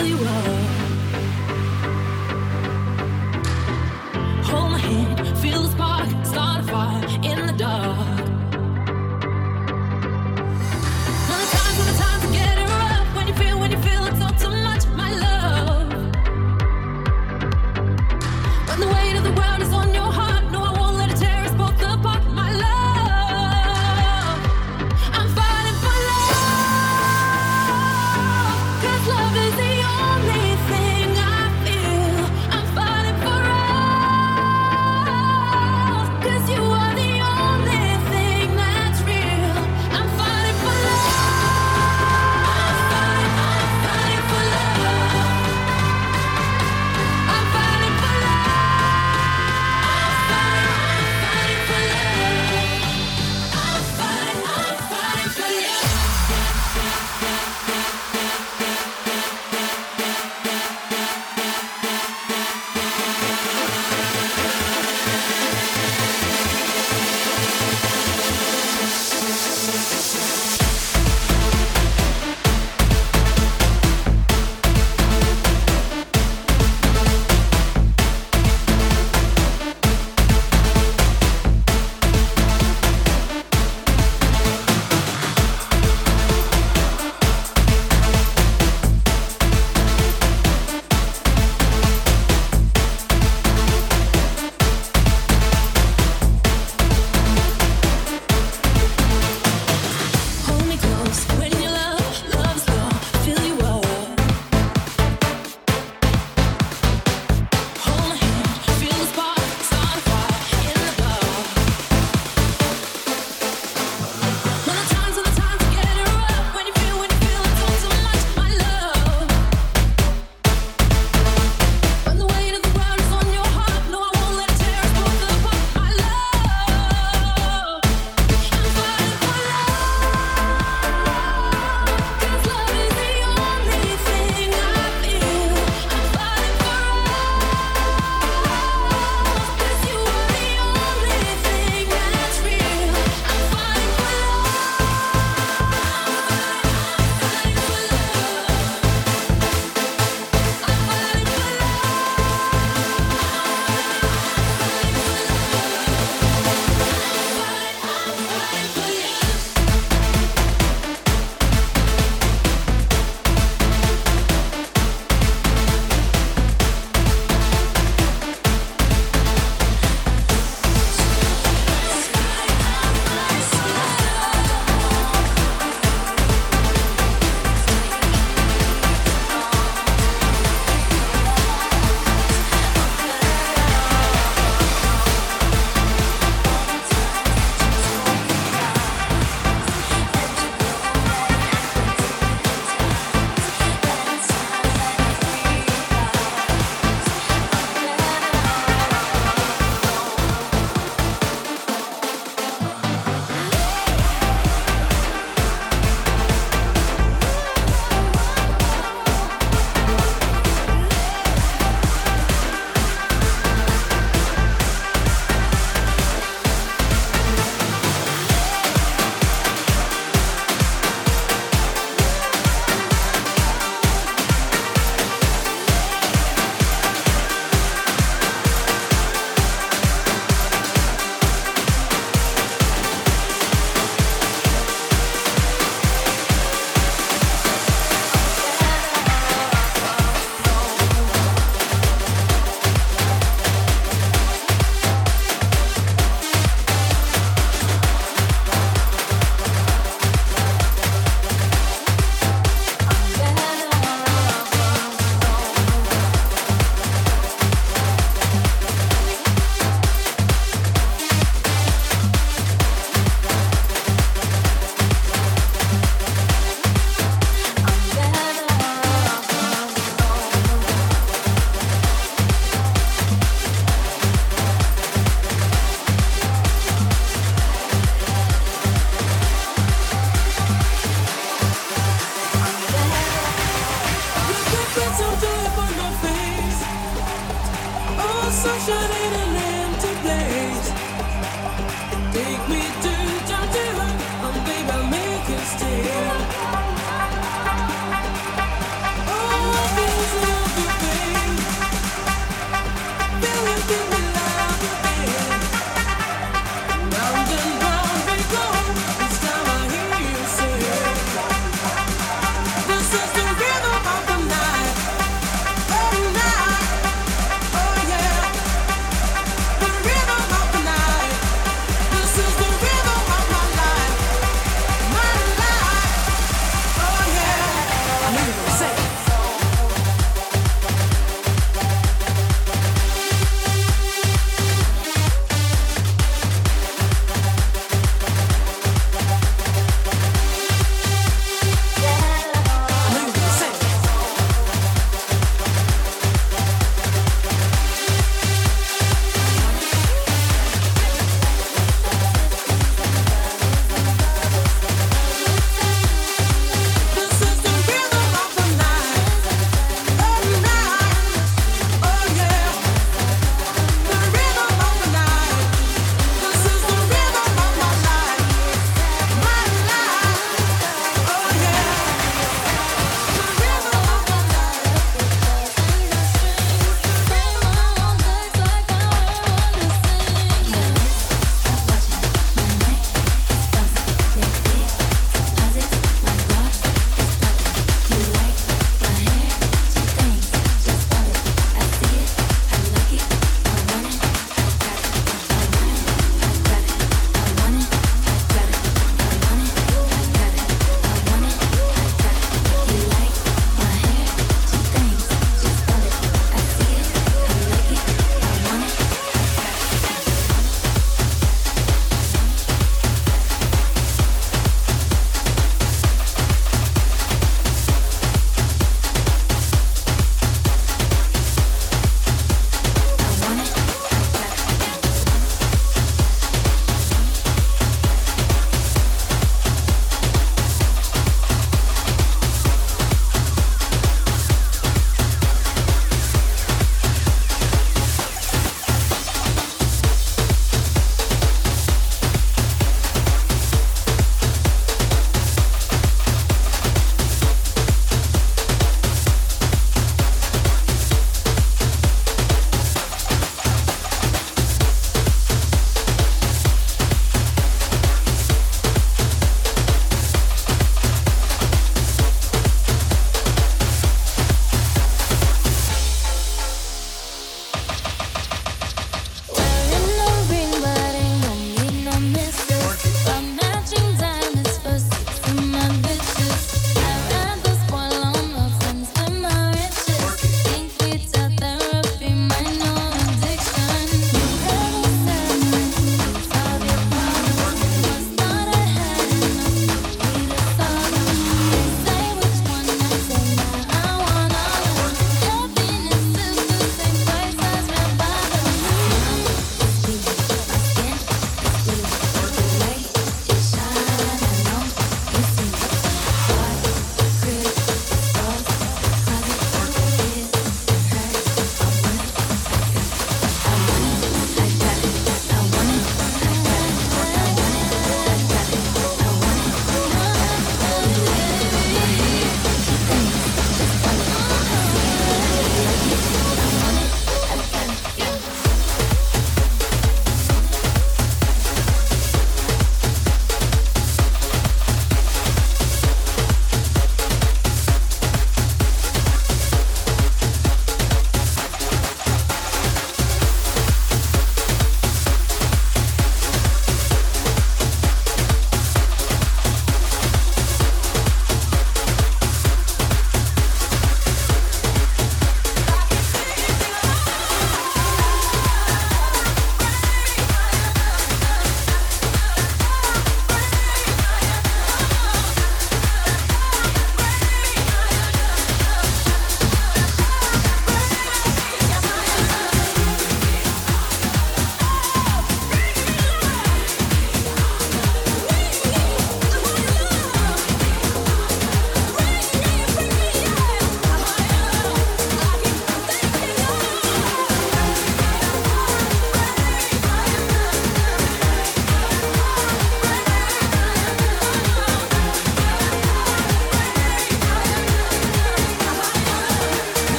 Oh,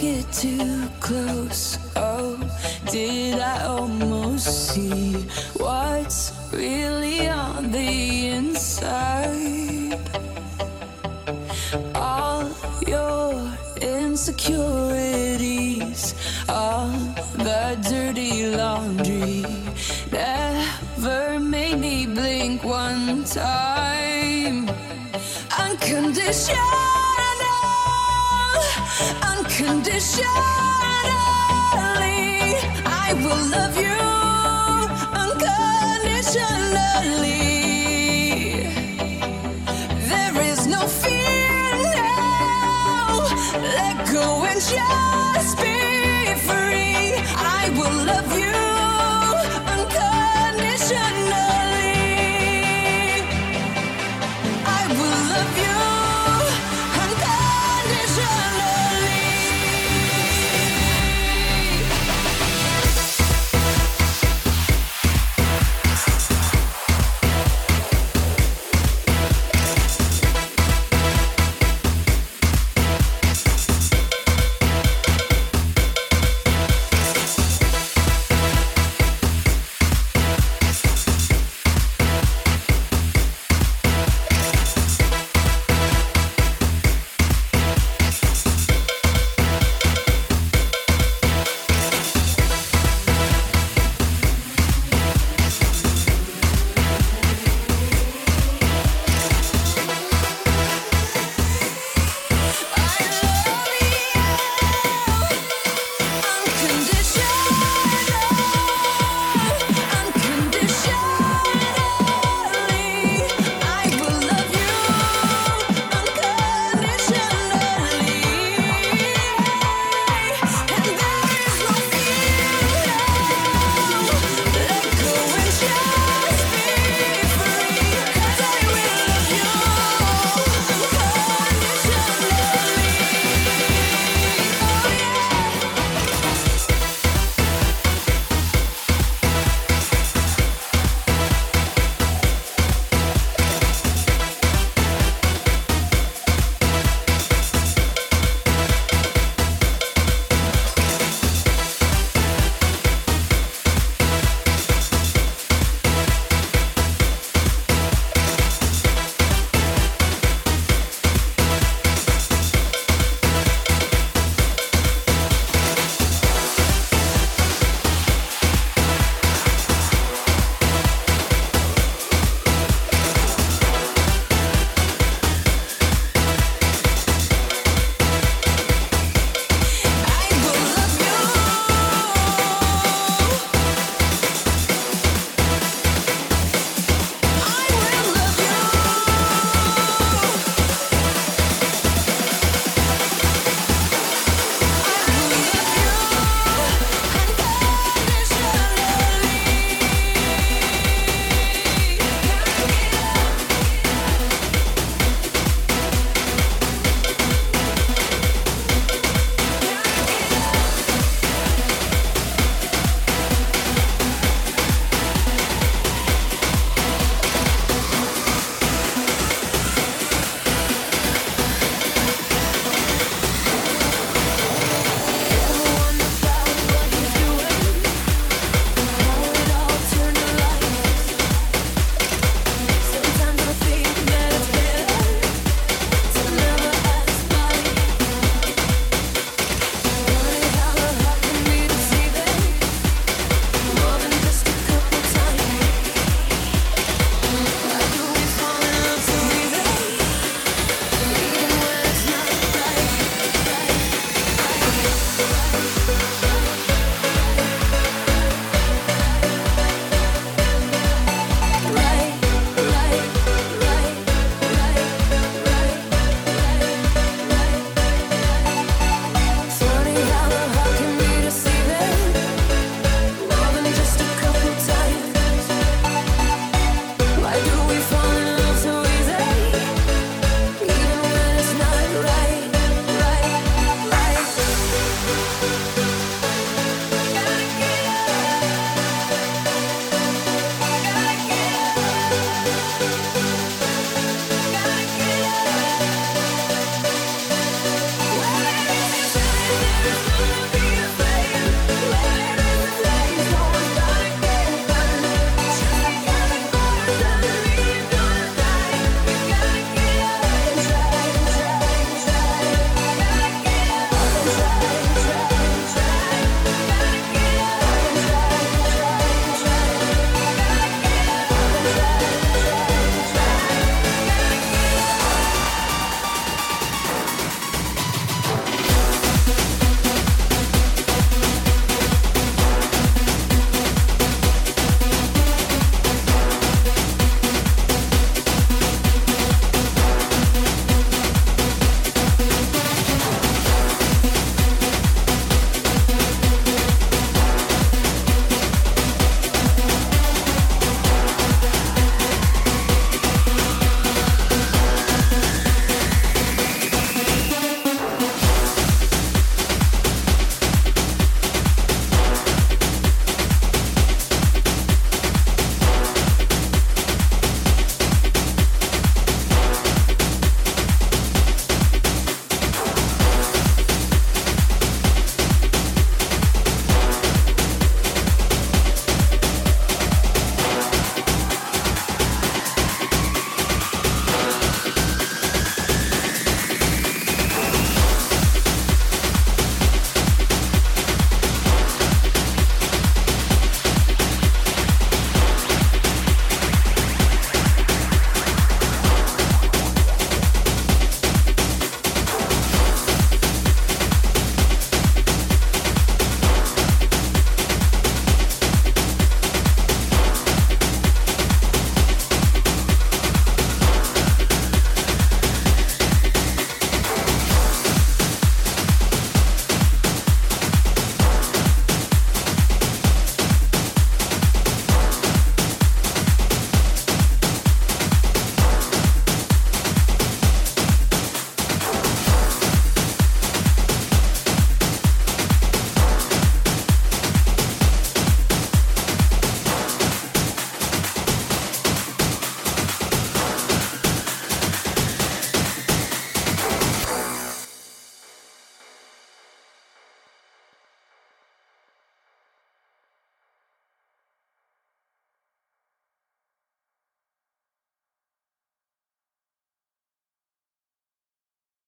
get too close? Oh, did I almost see what's really on the inside? All your insecurities, all the dirty laundry, never made me blink one time. Unconditional, unconditionally, I will love you unconditionally. There is no fear now. Let go and just be free. I will love you.